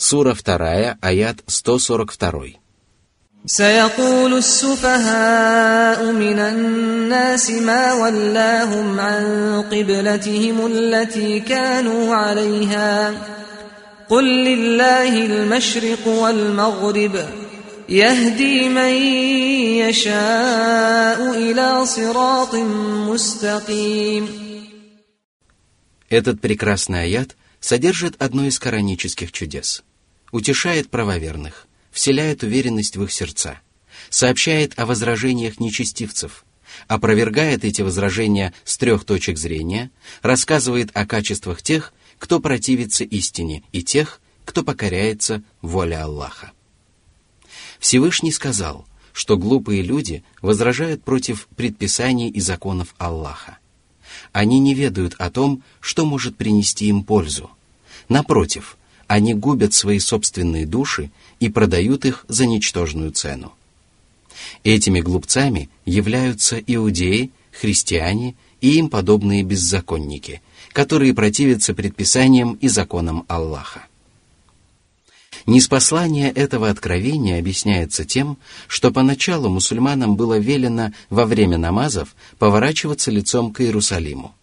Сура 2, аят 142. سيقول السفهاء من الناس ما ولاهم عن قبلتهم التي كانوا عليها قل لله المشرق والمغرب يهدي من يشاء إلى صراط مستقيم Этот прекрасный аят содержит одно из коранических чудес. Утешает правоверных, вселяет уверенность в их сердца, сообщает о возражениях нечестивцев, опровергает эти возражения с трех точек зрения, рассказывает о качествах тех, кто противится истине, и тех, кто покоряется воле Аллаха. Всевышний сказал, что глупые люди возражают против предписаний и законов Аллаха. Они не ведают о том, что может принести им пользу. Напротив, они губят свои собственные души и продают их за ничтожную цену. Этими глупцами являются иудеи, христиане и им подобные беззаконники, которые противятся предписаниям и законам Аллаха. Неспослание этого откровения объясняется тем, что поначалу мусульманам было велено во время намазов поворачиваться лицом к Иерусалиму.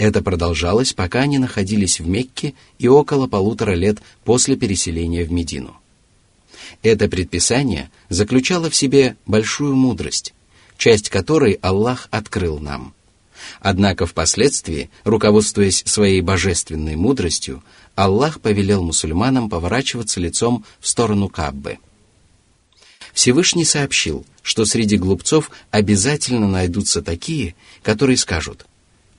Это продолжалось, пока они находились в Мекке и около полутора лет после переселения в Медину. Это предписание заключало в себе большую мудрость, часть которой Аллах открыл нам. Однако впоследствии, руководствуясь своей божественной мудростью, Аллах повелел мусульманам поворачиваться лицом в сторону Каббы. Всевышний сообщил, что среди глупцов обязательно найдутся такие, которые скажут,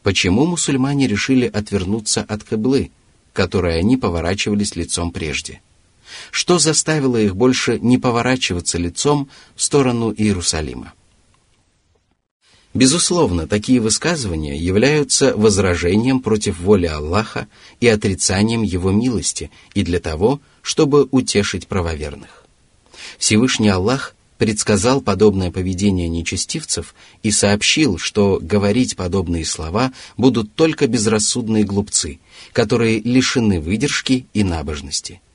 почему мусульмане решили отвернуться от Каблы, которой они поворачивались лицом прежде – что заставило их больше не поворачиваться лицом в сторону Иерусалима? Безусловно, такие высказывания являются возражением против воли Аллаха и отрицанием Его милости и для того, чтобы утешить правоверных. Всевышний Аллах предсказал подобное поведение нечестивцев и сообщил, что говорить подобные слова будут только безрассудные глупцы, которые лишены выдержки и набожности –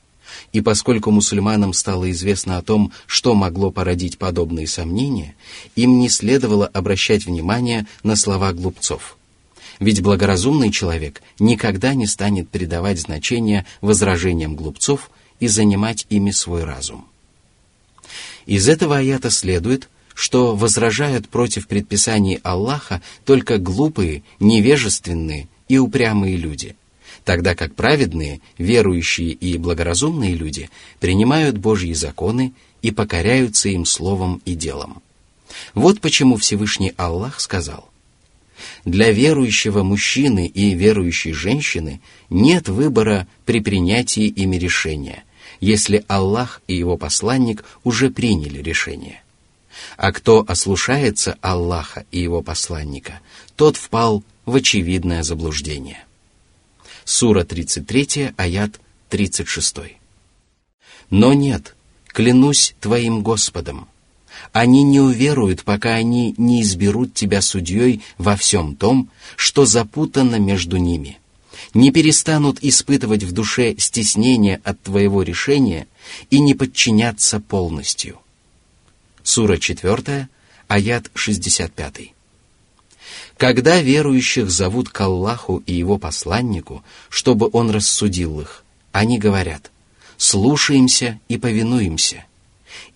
и поскольку мусульманам стало известно о том, что могло породить подобные сомнения, им не следовало обращать внимание на слова глупцов. Ведь благоразумный человек никогда не станет придавать значение возражениям глупцов и занимать ими свой разум. Из этого аята следует, что возражают против предписаний Аллаха только глупые, невежественные и упрямые люди – тогда как праведные, верующие и благоразумные люди принимают Божьи законы и покоряются им словом и делом. Вот почему Всевышний Аллах сказал, «Для верующего мужчины и верующей женщины нет выбора при принятии ими решения, если Аллах и его посланник уже приняли решение. А кто ослушается Аллаха и его посланника, тот впал в очевидное заблуждение. Сура 33, аят 36. Но нет, клянусь твоим Господом, они не уверуют, пока они не изберут тебя судьей во всем том, что запутано между ними, не перестанут испытывать в душе стеснение от твоего решения и не подчиняться полностью. Сура 4, аят 65. Когда верующих зовут к Аллаху и Его посланнику, чтобы Он рассудил их, они говорят «слушаемся и повинуемся».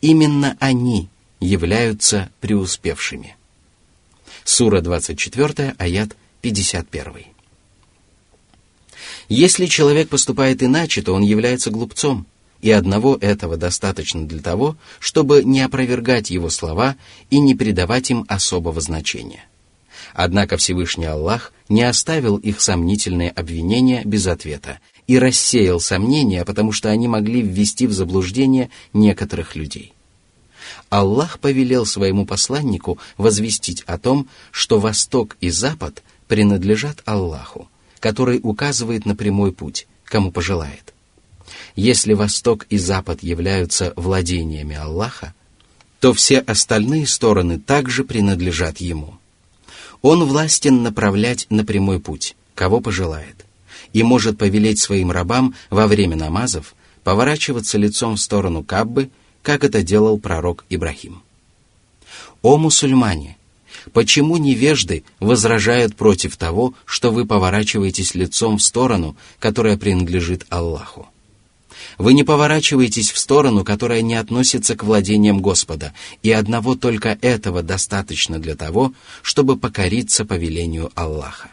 Именно они являются преуспевшими. Сура 24, аят 51. Если человек поступает иначе, то он является глупцом, и одного этого достаточно для того, чтобы не опровергать его слова и не придавать им особого значения. Однако Всевышний Аллах не оставил их сомнительные обвинения без ответа и рассеял сомнения, потому что они могли ввести в заблуждение некоторых людей. Аллах повелел своему посланнику возвестить о том, что Восток и Запад принадлежат Аллаху, который указывает на прямой путь, кому пожелает. Если Восток и Запад являются владениями Аллаха, то все остальные стороны также принадлежат Ему – он властен направлять на прямой путь, кого пожелает, и может повелеть своим рабам во время намазов поворачиваться лицом в сторону Каббы, как это делал пророк Ибрахим. О мусульмане! Почему невежды возражают против того, что вы поворачиваетесь лицом в сторону, которая принадлежит Аллаху? Вы не поворачиваетесь в сторону, которая не относится к владениям Господа, и одного только этого достаточно для того, чтобы покориться повелению Аллаха.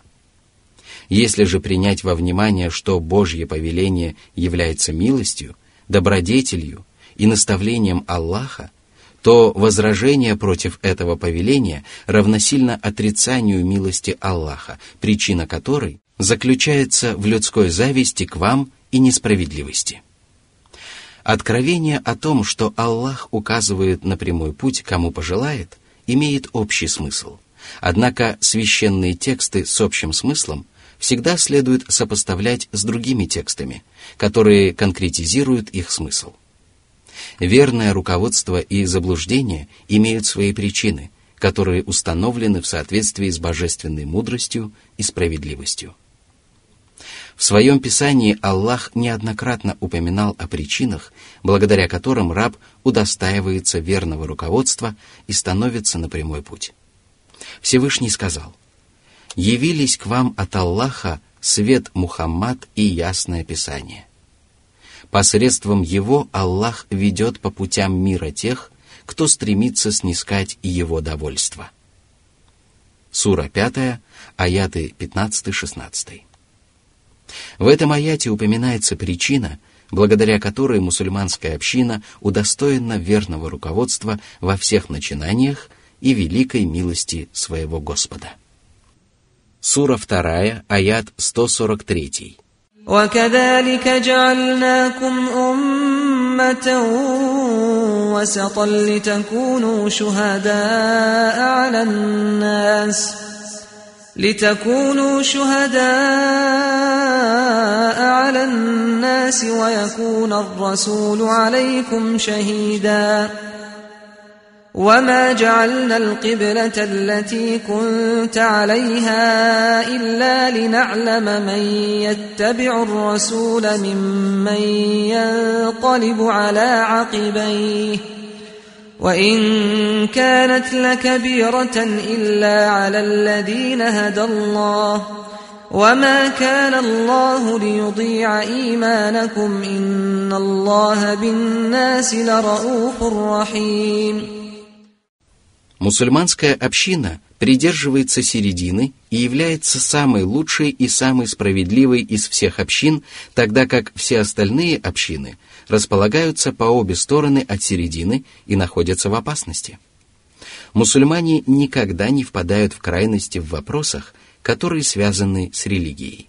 Если же принять во внимание, что Божье повеление является милостью, добродетелью и наставлением Аллаха, то возражение против этого повеления равносильно отрицанию милости Аллаха, причина которой заключается в людской зависти к вам и несправедливости. Откровение о том, что Аллах указывает на прямой путь, кому пожелает, имеет общий смысл. Однако священные тексты с общим смыслом всегда следует сопоставлять с другими текстами, которые конкретизируют их смысл. Верное руководство и заблуждение имеют свои причины, которые установлены в соответствии с божественной мудростью и справедливостью. В своем писании Аллах неоднократно упоминал о причинах, благодаря которым раб удостаивается верного руководства и становится на прямой путь. Всевышний сказал, «Явились к вам от Аллаха свет Мухаммад и ясное Писание. Посредством его Аллах ведет по путям мира тех, кто стремится снискать его довольство». Сура 5, аяты 15-16. В этом аяте упоминается причина, благодаря которой мусульманская община удостоена верного руководства во всех начинаниях и великой милости своего Господа. Сура 2, аят 143. وكذلك جعلناكم أمة وسطا لتكونوا شهداء على الناس ۖ لتكونوا شهداء على الناس ويكون الرسول عليكم شهيدا وما جعلنا القبلة التي كنت عليها إلا لنعلم من يتبع الرسول ممن ينقلب على عقبيه وإن كانت لكبيرة إلا على الذين هدى الله وما كان الله ليضيع إيمانكم إن الله بالناس لرؤوف رحيم Мусульманская община придерживается середины и является самой лучшей и самой справедливой из всех общин, тогда как все остальные общины располагаются по обе стороны от середины и находятся в опасности. Мусульмане никогда не впадают в крайности в вопросах, которые связаны с религией.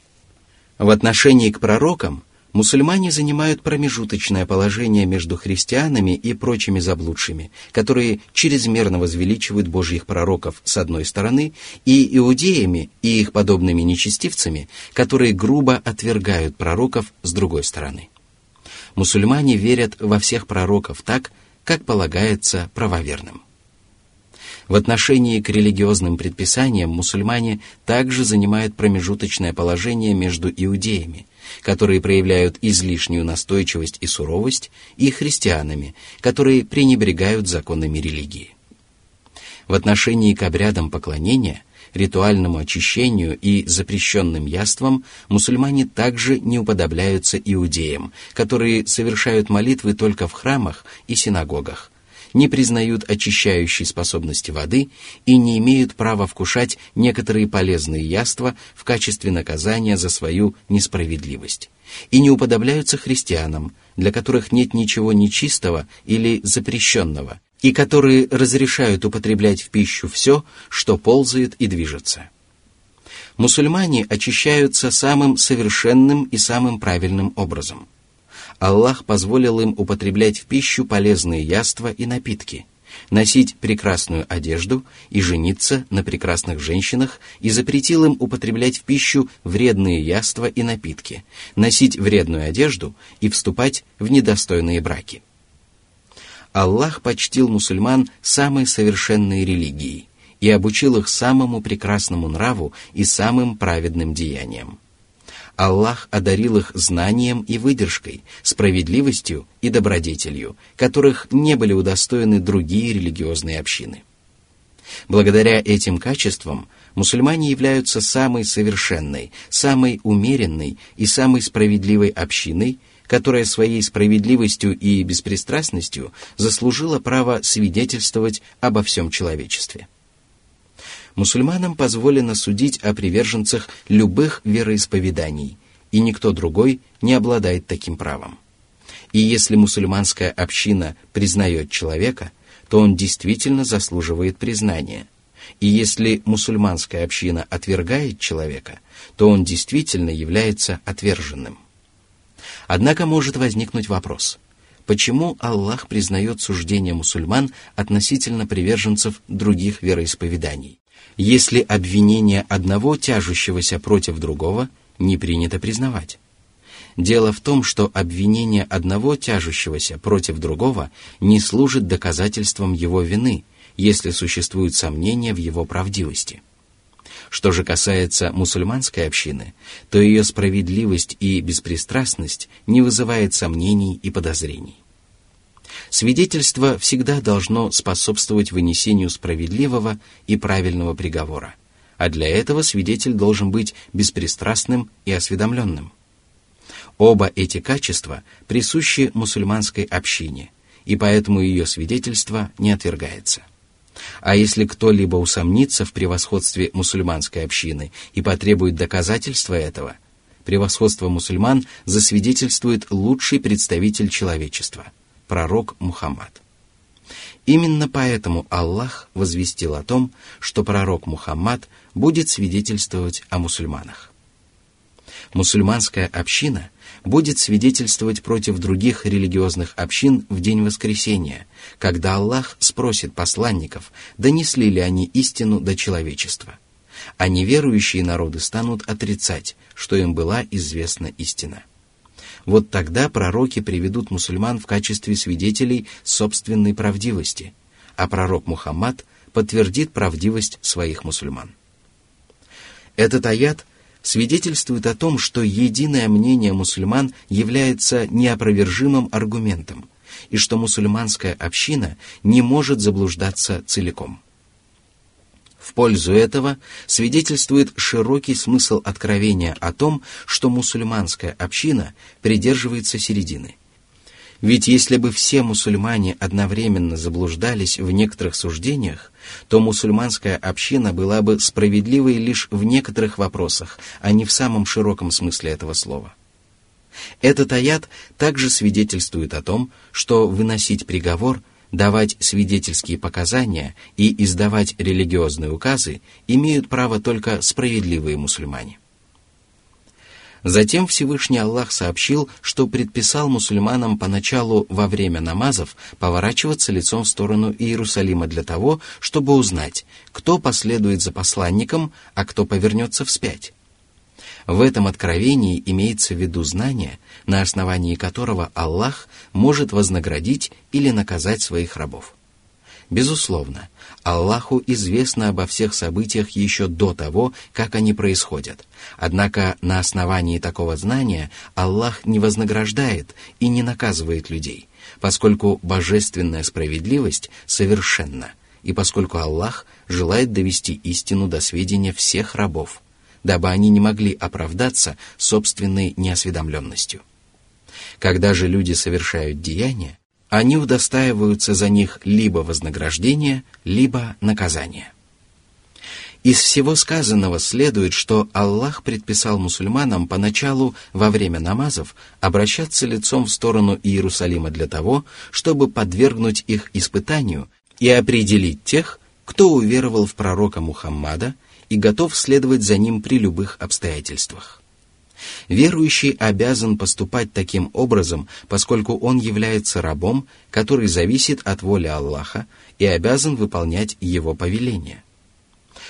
В отношении к пророкам мусульмане занимают промежуточное положение между христианами и прочими заблудшими, которые чрезмерно возвеличивают Божьих пророков с одной стороны, и иудеями и их подобными нечестивцами, которые грубо отвергают пророков с другой стороны мусульмане верят во всех пророков так, как полагается правоверным. В отношении к религиозным предписаниям мусульмане также занимают промежуточное положение между иудеями, которые проявляют излишнюю настойчивость и суровость, и христианами, которые пренебрегают законами религии. В отношении к обрядам поклонения ритуальному очищению и запрещенным яствам мусульмане также не уподобляются иудеям, которые совершают молитвы только в храмах и синагогах, не признают очищающей способности воды и не имеют права вкушать некоторые полезные яства в качестве наказания за свою несправедливость, и не уподобляются христианам, для которых нет ничего нечистого или запрещенного – и которые разрешают употреблять в пищу все, что ползает и движется. Мусульмане очищаются самым совершенным и самым правильным образом. Аллах позволил им употреблять в пищу полезные яства и напитки, носить прекрасную одежду и жениться на прекрасных женщинах и запретил им употреблять в пищу вредные яства и напитки, носить вредную одежду и вступать в недостойные браки – Аллах почтил мусульман самой совершенной религией и обучил их самому прекрасному нраву и самым праведным деяниям. Аллах одарил их знанием и выдержкой, справедливостью и добродетелью, которых не были удостоены другие религиозные общины. Благодаря этим качествам мусульмане являются самой совершенной, самой умеренной и самой справедливой общиной, которая своей справедливостью и беспристрастностью заслужила право свидетельствовать обо всем человечестве. Мусульманам позволено судить о приверженцах любых вероисповеданий, и никто другой не обладает таким правом. И если мусульманская община признает человека, то он действительно заслуживает признания. И если мусульманская община отвергает человека, то он действительно является отверженным. Однако может возникнуть вопрос, почему Аллах признает суждения мусульман относительно приверженцев других вероисповеданий, если обвинение одного тяжущегося против другого не принято признавать? Дело в том, что обвинение одного тяжущегося против другого не служит доказательством его вины, если существуют сомнения в его правдивости – что же касается мусульманской общины, то ее справедливость и беспристрастность не вызывает сомнений и подозрений. Свидетельство всегда должно способствовать вынесению справедливого и правильного приговора, а для этого свидетель должен быть беспристрастным и осведомленным. Оба эти качества присущи мусульманской общине, и поэтому ее свидетельство не отвергается. А если кто-либо усомнится в превосходстве мусульманской общины и потребует доказательства этого, превосходство мусульман засвидетельствует лучший представитель человечества – пророк Мухаммад. Именно поэтому Аллах возвестил о том, что пророк Мухаммад будет свидетельствовать о мусульманах. Мусульманская община – будет свидетельствовать против других религиозных общин в день воскресения, когда Аллах спросит посланников, донесли ли они истину до человечества. А неверующие народы станут отрицать, что им была известна истина. Вот тогда пророки приведут мусульман в качестве свидетелей собственной правдивости, а пророк Мухаммад подтвердит правдивость своих мусульман. Этот аят свидетельствует о том, что единое мнение мусульман является неопровержимым аргументом, и что мусульманская община не может заблуждаться целиком. В пользу этого свидетельствует широкий смысл откровения о том, что мусульманская община придерживается середины. Ведь если бы все мусульмане одновременно заблуждались в некоторых суждениях, то мусульманская община была бы справедливой лишь в некоторых вопросах, а не в самом широком смысле этого слова. Этот аят также свидетельствует о том, что выносить приговор, давать свидетельские показания и издавать религиозные указы имеют право только справедливые мусульмане. Затем Всевышний Аллах сообщил, что предписал мусульманам поначалу во время намазов поворачиваться лицом в сторону Иерусалима для того, чтобы узнать, кто последует за посланником, а кто повернется вспять. В этом откровении имеется в виду знание, на основании которого Аллах может вознаградить или наказать своих рабов. Безусловно, Аллаху известно обо всех событиях еще до того, как они происходят. Однако на основании такого знания Аллах не вознаграждает и не наказывает людей, поскольку божественная справедливость совершенна, и поскольку Аллах желает довести истину до сведения всех рабов, дабы они не могли оправдаться собственной неосведомленностью. Когда же люди совершают деяния, они удостаиваются за них либо вознаграждения, либо наказания. Из всего сказанного следует, что Аллах предписал мусульманам поначалу во время намазов обращаться лицом в сторону Иерусалима для того, чтобы подвергнуть их испытанию и определить тех, кто уверовал в пророка Мухаммада и готов следовать за ним при любых обстоятельствах. Верующий обязан поступать таким образом, поскольку он является рабом, который зависит от воли Аллаха и обязан выполнять его повеления.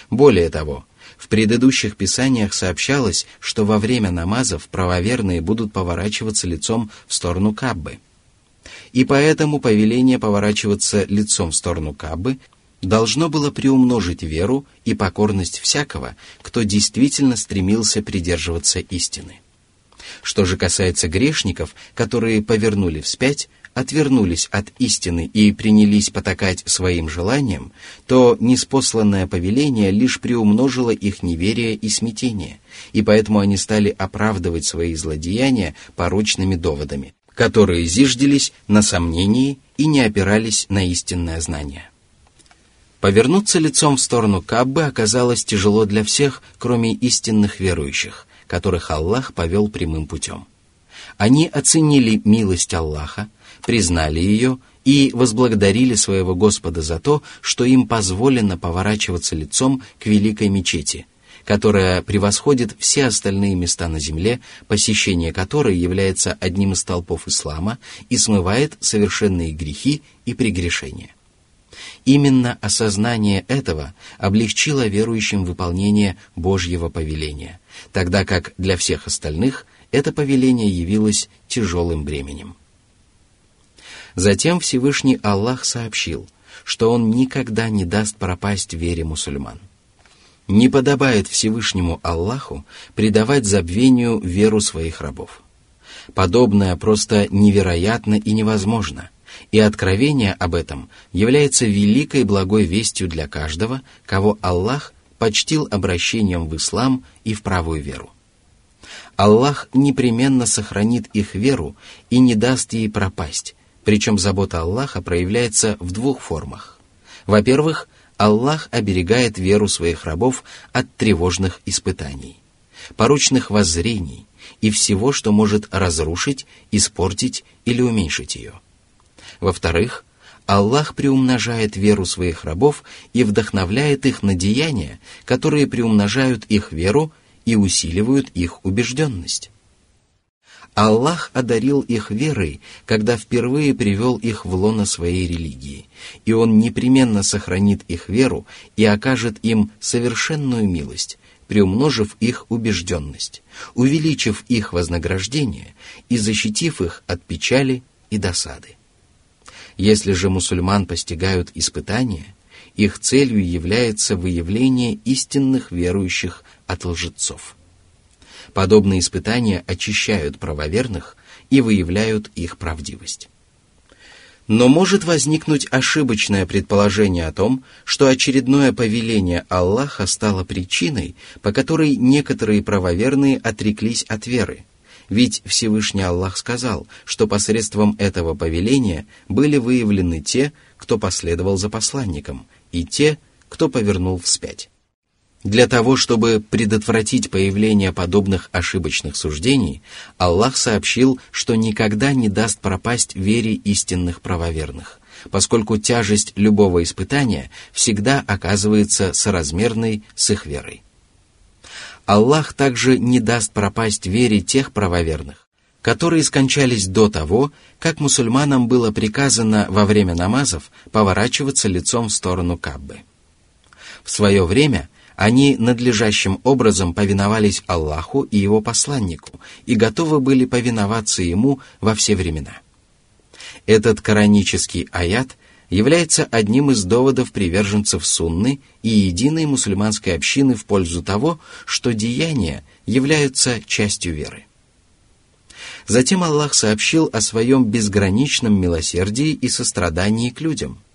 Более того, в предыдущих писаниях сообщалось, что во время намазов правоверные будут поворачиваться лицом в сторону Каббы. И поэтому повеление поворачиваться лицом в сторону Каббы должно было приумножить веру и покорность всякого, кто действительно стремился придерживаться истины. Что же касается грешников, которые повернули вспять, отвернулись от истины и принялись потакать своим желаниям, то неспосланное повеление лишь приумножило их неверие и смятение, и поэтому они стали оправдывать свои злодеяния порочными доводами, которые зиждились на сомнении и не опирались на истинное знание. Повернуться лицом в сторону Каббы оказалось тяжело для всех, кроме истинных верующих, которых Аллах повел прямым путем. Они оценили милость Аллаха, признали ее и возблагодарили своего Господа за то, что им позволено поворачиваться лицом к великой мечети, которая превосходит все остальные места на земле, посещение которой является одним из толпов ислама и смывает совершенные грехи и прегрешения. Именно осознание этого облегчило верующим выполнение Божьего повеления, тогда как для всех остальных это повеление явилось тяжелым бременем. Затем Всевышний Аллах сообщил, что Он никогда не даст пропасть вере мусульман. Не подобает Всевышнему Аллаху предавать забвению веру своих рабов. Подобное просто невероятно и невозможно, и откровение об этом является великой благой вестью для каждого, кого Аллах почтил обращением в ислам и в правую веру. Аллах непременно сохранит их веру и не даст ей пропасть, причем забота Аллаха проявляется в двух формах. Во-первых, Аллах оберегает веру своих рабов от тревожных испытаний, порочных воззрений и всего, что может разрушить, испортить или уменьшить ее. Во-вторых, Аллах приумножает веру своих рабов и вдохновляет их на деяния, которые приумножают их веру и усиливают их убежденность. Аллах одарил их верой, когда впервые привел их в лоно своей религии, и Он непременно сохранит их веру и окажет им совершенную милость, приумножив их убежденность, увеличив их вознаграждение и защитив их от печали и досады. Если же мусульман постигают испытания, их целью является выявление истинных верующих от лжецов – Подобные испытания очищают правоверных и выявляют их правдивость. Но может возникнуть ошибочное предположение о том, что очередное повеление Аллаха стало причиной, по которой некоторые правоверные отреклись от веры. Ведь Всевышний Аллах сказал, что посредством этого повеления были выявлены те, кто последовал за посланником, и те, кто повернул вспять. Для того, чтобы предотвратить появление подобных ошибочных суждений, Аллах сообщил, что никогда не даст пропасть вере истинных правоверных, поскольку тяжесть любого испытания всегда оказывается соразмерной с их верой. Аллах также не даст пропасть вере тех правоверных, которые скончались до того, как мусульманам было приказано во время намазов поворачиваться лицом в сторону Каббы. В свое время – они надлежащим образом повиновались Аллаху и его посланнику и готовы были повиноваться ему во все времена. Этот коранический аят является одним из доводов приверженцев сунны и единой мусульманской общины в пользу того, что деяния являются частью веры. Затем Аллах сообщил о своем безграничном милосердии и сострадании к людям –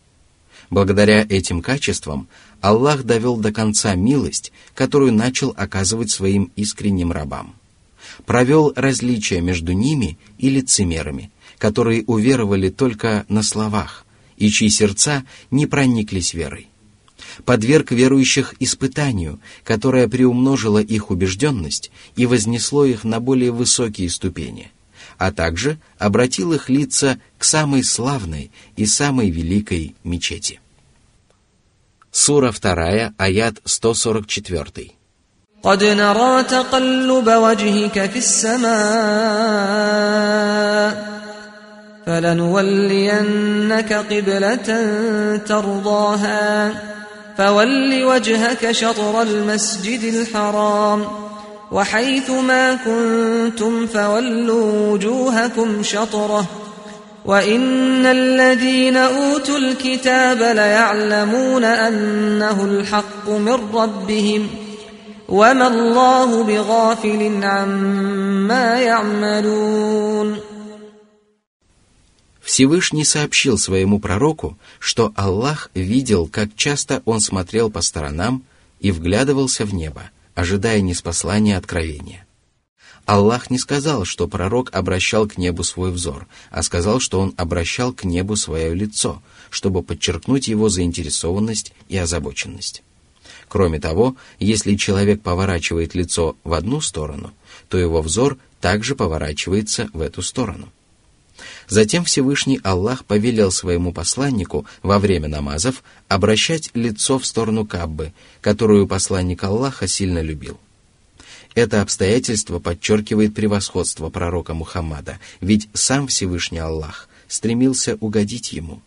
Благодаря этим качествам Аллах довел до конца милость, которую начал оказывать своим искренним рабам. Провел различия между ними и лицемерами, которые уверовали только на словах, и чьи сердца не прониклись верой. Подверг верующих испытанию, которое приумножило их убежденность и вознесло их на более высокие ступени – а также обратил их лица к самой славной и самой великой мечети. Сура 2, аят 144. قد نرى تقلب وجهك في السماء فلنولينك قبلة ترضاها. فول وجهك شطر المسجد الحرام. وحيث ما كنتم فولوا وجوهكم شطره. وإن الذين أوتوا الكتاب ليعلمون أنه الحق من ربهم. وما الله بغافل عما يعملون. Всевышний сообщил своему пророку, что Аллах видел, как часто он смотрел по сторонам и вглядывался в небо, ожидая неспослания откровения. Аллах не сказал, что пророк обращал к небу свой взор, а сказал, что он обращал к небу свое лицо, чтобы подчеркнуть его заинтересованность и озабоченность. Кроме того, если человек поворачивает лицо в одну сторону, то его взор также поворачивается в эту сторону. Затем Всевышний Аллах повелел своему посланнику во время намазов обращать лицо в сторону Каббы, которую посланник Аллаха сильно любил. Это обстоятельство подчеркивает превосходство пророка Мухаммада, ведь сам Всевышний Аллах стремился угодить ему.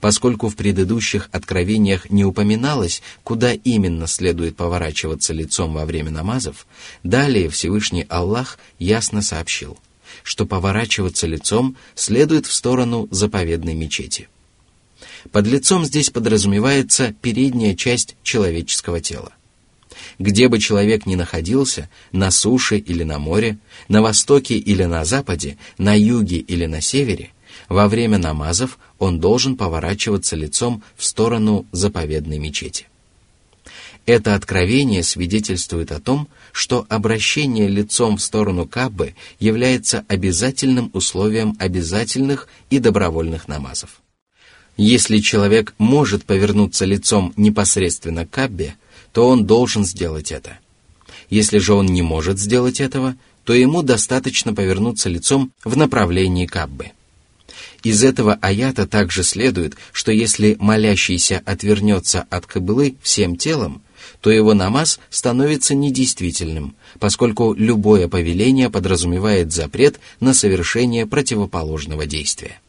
Поскольку в предыдущих откровениях не упоминалось, куда именно следует поворачиваться лицом во время намазов, далее Всевышний Аллах ясно сообщил – что поворачиваться лицом следует в сторону заповедной мечети. Под лицом здесь подразумевается передняя часть человеческого тела. Где бы человек ни находился, на суше или на море, на востоке или на западе, на юге или на севере, во время намазов он должен поворачиваться лицом в сторону заповедной мечети. Это откровение свидетельствует о том, что обращение лицом в сторону Каббы является обязательным условием обязательных и добровольных намазов. Если человек может повернуться лицом непосредственно к Каббе, то он должен сделать это. Если же он не может сделать этого, то ему достаточно повернуться лицом в направлении Каббы. Из этого аята также следует, что если молящийся отвернется от кабылы всем телом, то его намаз становится недействительным, поскольку любое повеление подразумевает запрет на совершение противоположного действия.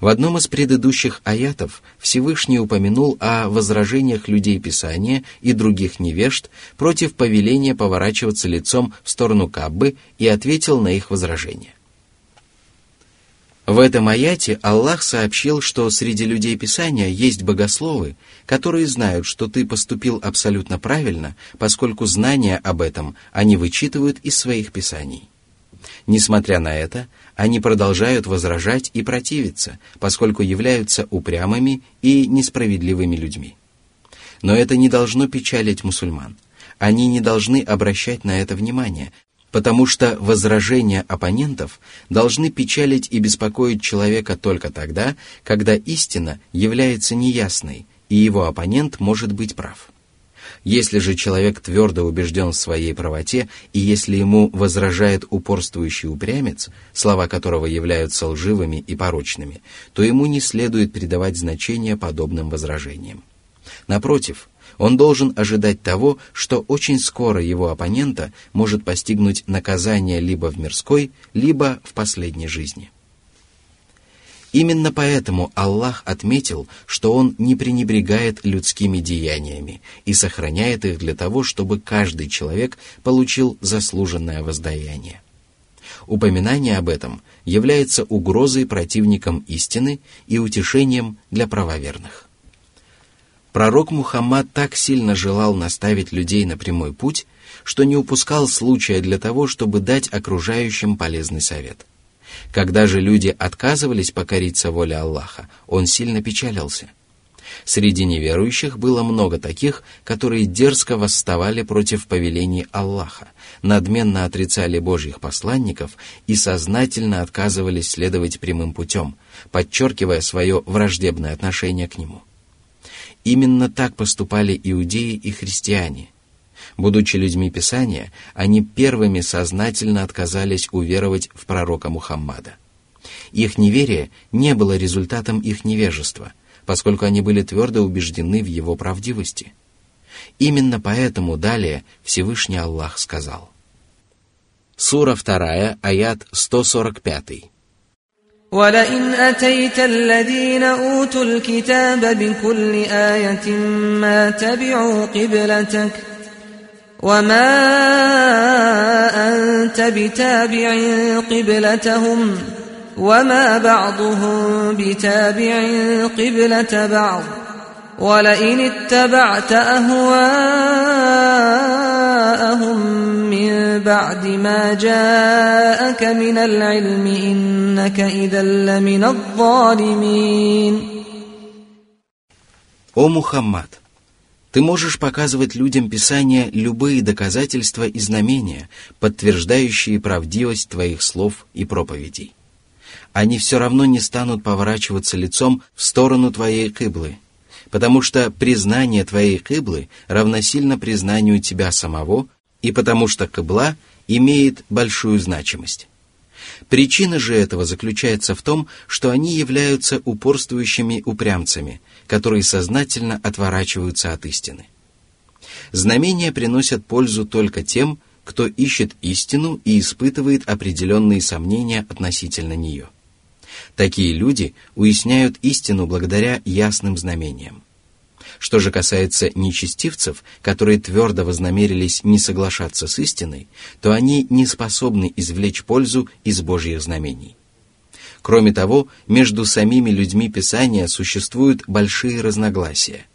В одном из предыдущих аятов Всевышний упомянул о возражениях людей Писания и других невежд против повеления поворачиваться лицом в сторону Каббы и ответил на их возражения. В этом аяте Аллах сообщил, что среди людей Писания есть богословы, которые знают, что ты поступил абсолютно правильно, поскольку знания об этом они вычитывают из своих писаний. Несмотря на это, они продолжают возражать и противиться, поскольку являются упрямыми и несправедливыми людьми. Но это не должно печалить мусульман. Они не должны обращать на это внимание, потому что возражения оппонентов должны печалить и беспокоить человека только тогда, когда истина является неясной, и его оппонент может быть прав. Если же человек твердо убежден в своей правоте, и если ему возражает упорствующий упрямец, слова которого являются лживыми и порочными, то ему не следует придавать значение подобным возражениям. Напротив, он должен ожидать того, что очень скоро его оппонента может постигнуть наказание либо в мирской, либо в последней жизни. Именно поэтому Аллах отметил, что Он не пренебрегает людскими деяниями и сохраняет их для того, чтобы каждый человек получил заслуженное воздаяние. Упоминание об этом является угрозой противникам истины и утешением для правоверных. Пророк Мухаммад так сильно желал наставить людей на прямой путь, что не упускал случая для того, чтобы дать окружающим полезный совет. Когда же люди отказывались покориться воле Аллаха, он сильно печалился. Среди неверующих было много таких, которые дерзко восставали против повелений Аллаха, надменно отрицали Божьих посланников и сознательно отказывались следовать прямым путем, подчеркивая свое враждебное отношение к нему – Именно так поступали иудеи и христиане. Будучи людьми Писания, они первыми сознательно отказались уверовать в пророка Мухаммада. Их неверие не было результатом их невежества, поскольку они были твердо убеждены в его правдивости. Именно поэтому далее Всевышний Аллах сказал. Сура 2, аят 145. ولئن أتيت الذين أوتوا الكتاب بكل آية ما تبعوا قبلتك وما أنت بتابع قبلتهم وما بعضهم بتابع قبلة بعض ولئن اتبعت أهواءهم من بعد ما جاءك من العلم إنك إذا لمن الظالمين О Мухаммад! Ты можешь показывать людям Писания любые доказательства и знамения, подтверждающие правдивость твоих слов и проповедей. Они все равно не станут поворачиваться лицом в сторону твоей кыблы, потому что признание твоей кыблы равносильно признанию тебя самого, и потому что кыбла имеет большую значимость. Причина же этого заключается в том, что они являются упорствующими упрямцами, которые сознательно отворачиваются от истины. Знамения приносят пользу только тем, кто ищет истину и испытывает определенные сомнения относительно нее. Такие люди уясняют истину благодаря ясным знамениям. Что же касается нечестивцев, которые твердо вознамерились не соглашаться с истиной, то они не способны извлечь пользу из Божьих знамений. Кроме того, между самими людьми Писания существуют большие разногласия.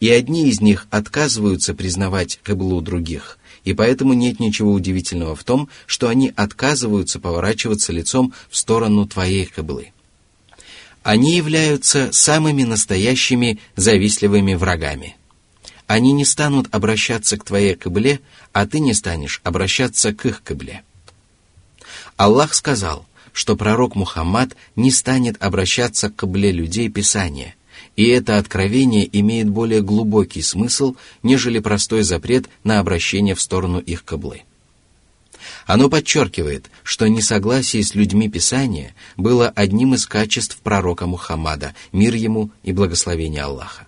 И одни из них отказываются признавать каблу других, и поэтому нет ничего удивительного в том, что они отказываются поворачиваться лицом в сторону твоей каблы они являются самыми настоящими завистливыми врагами. Они не станут обращаться к твоей кабле, а ты не станешь обращаться к их кабле. Аллах сказал, что пророк Мухаммад не станет обращаться к кабле людей Писания, и это откровение имеет более глубокий смысл, нежели простой запрет на обращение в сторону их каблы. Оно подчеркивает, что несогласие с людьми Писания было одним из качеств пророка Мухаммада, мир ему и благословение Аллаха.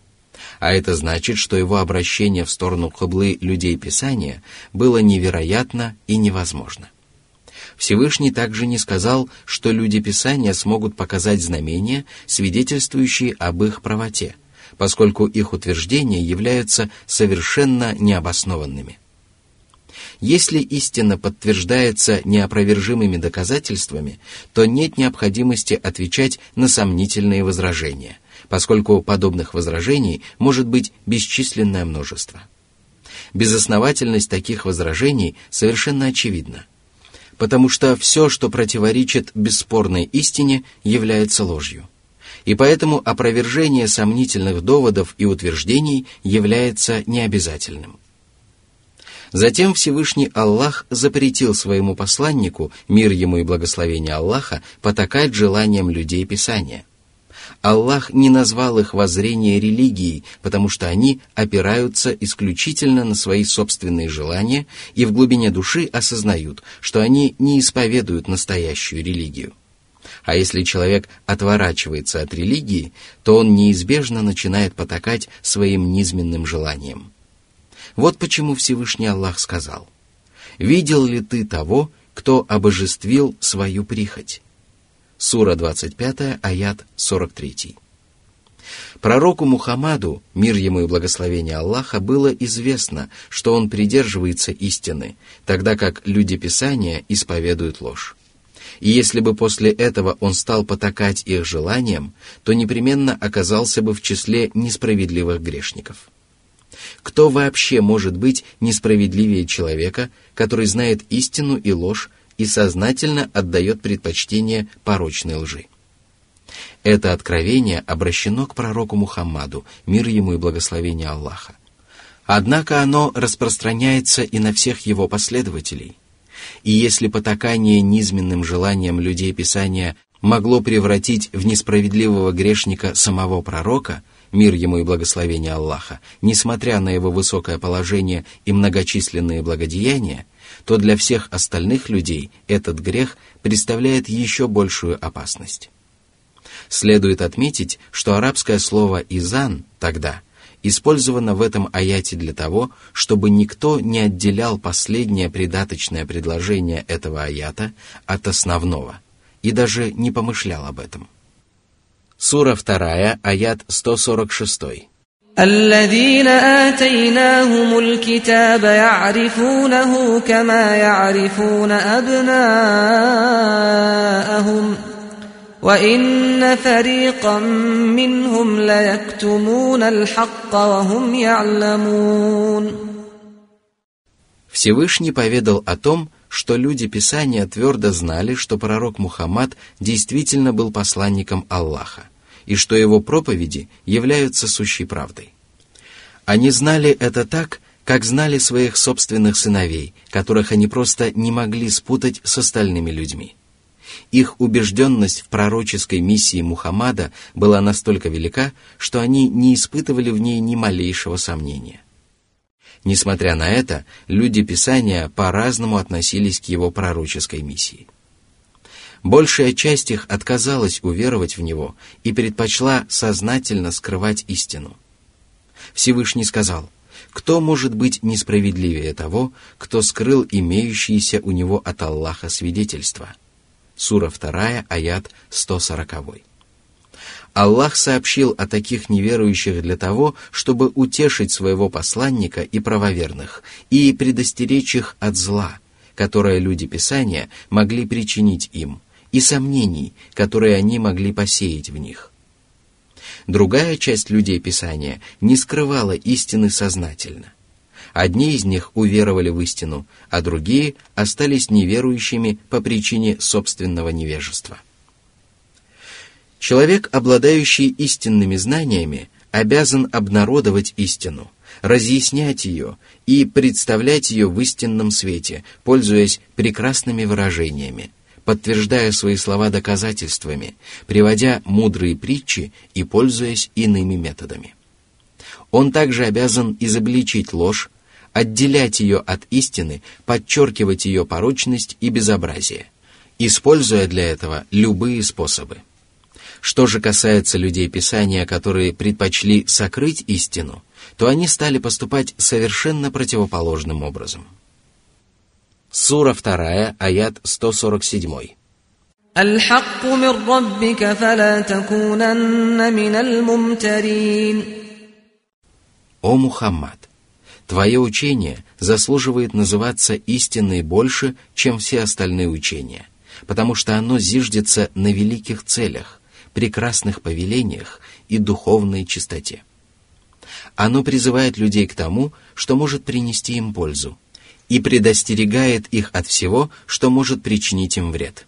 А это значит, что его обращение в сторону каблы людей Писания было невероятно и невозможно. Всевышний также не сказал, что люди Писания смогут показать знамения, свидетельствующие об их правоте, поскольку их утверждения являются совершенно необоснованными. Если истина подтверждается неопровержимыми доказательствами, то нет необходимости отвечать на сомнительные возражения, поскольку подобных возражений может быть бесчисленное множество. Безосновательность таких возражений совершенно очевидна, потому что все, что противоречит бесспорной истине, является ложью. И поэтому опровержение сомнительных доводов и утверждений является необязательным. Затем Всевышний Аллах запретил своему посланнику, мир ему и благословение Аллаха, потакать желаниям людей Писания. Аллах не назвал их воззрение религией, потому что они опираются исключительно на свои собственные желания и в глубине души осознают, что они не исповедуют настоящую религию. А если человек отворачивается от религии, то он неизбежно начинает потакать своим низменным желаниям. Вот почему Всевышний Аллах сказал, «Видел ли ты того, кто обожествил свою прихоть?» Сура 25, аят 43. Пророку Мухаммаду, мир ему и благословение Аллаха, было известно, что он придерживается истины, тогда как люди Писания исповедуют ложь. И если бы после этого он стал потакать их желаниям, то непременно оказался бы в числе несправедливых грешников. Кто вообще может быть несправедливее человека, который знает истину и ложь и сознательно отдает предпочтение порочной лжи? Это откровение обращено к пророку Мухаммаду, мир ему и благословение Аллаха. Однако оно распространяется и на всех его последователей. И если потакание низменным желаниям людей Писания могло превратить в несправедливого грешника самого пророка – мир ему и благословение Аллаха, несмотря на его высокое положение и многочисленные благодеяния, то для всех остальных людей этот грех представляет еще большую опасность. Следует отметить, что арабское слово «изан» тогда использовано в этом аяте для того, чтобы никто не отделял последнее придаточное предложение этого аята от основного и даже не помышлял об этом. Сура 2, аят 146. الذين آتيناهم الكتاب يعرفونه كما يعرفون أبناءهم وإن فريقا منهم ليكتمون الحق وهم يعلمون Всевышний поведал о том, что люди Писания твердо знали, что пророк Мухаммад действительно был посланником Аллаха, и что его проповеди являются сущей правдой. Они знали это так, как знали своих собственных сыновей, которых они просто не могли спутать с остальными людьми. Их убежденность в пророческой миссии Мухаммада была настолько велика, что они не испытывали в ней ни малейшего сомнения. Несмотря на это, люди Писания по-разному относились к его пророческой миссии. Большая часть их отказалась уверовать в него и предпочла сознательно скрывать истину. Всевышний сказал, «Кто может быть несправедливее того, кто скрыл имеющиеся у него от Аллаха свидетельства?» Сура 2, аят 140. Аллах сообщил о таких неверующих для того, чтобы утешить своего посланника и правоверных и предостеречь их от зла, которое люди Писания могли причинить им, и сомнений, которые они могли посеять в них. Другая часть людей Писания не скрывала истины сознательно. Одни из них уверовали в истину, а другие остались неверующими по причине собственного невежества – Человек, обладающий истинными знаниями, обязан обнародовать истину, разъяснять ее и представлять ее в истинном свете, пользуясь прекрасными выражениями, подтверждая свои слова доказательствами, приводя мудрые притчи и пользуясь иными методами. Он также обязан изобличить ложь, отделять ее от истины, подчеркивать ее порочность и безобразие, используя для этого любые способы – что же касается людей Писания, которые предпочли сокрыть истину, то они стали поступать совершенно противоположным образом. Сура 2, аят 147. الحق من ربك فلا تكونن من الممترين О Мухаммад! Твое учение заслуживает называться истинной больше, чем все остальные учения, потому что оно зиждется на великих целях, прекрасных повелениях и духовной чистоте. Оно призывает людей к тому, что может принести им пользу, и предостерегает их от всего, что может причинить им вред.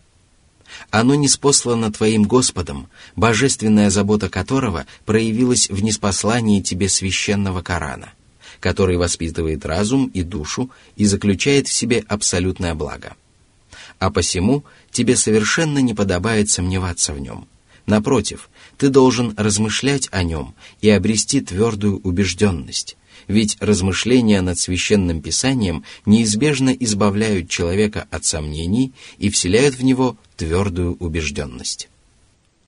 Оно неспослано Твоим Господом, божественная забота которого проявилась в неспослании Тебе священного Корана, который воспитывает разум и душу и заключает в себе абсолютное благо. А посему тебе совершенно не подобает сомневаться в нем – Напротив, ты должен размышлять о нем и обрести твердую убежденность, ведь размышления над священным писанием неизбежно избавляют человека от сомнений и вселяют в него твердую убежденность.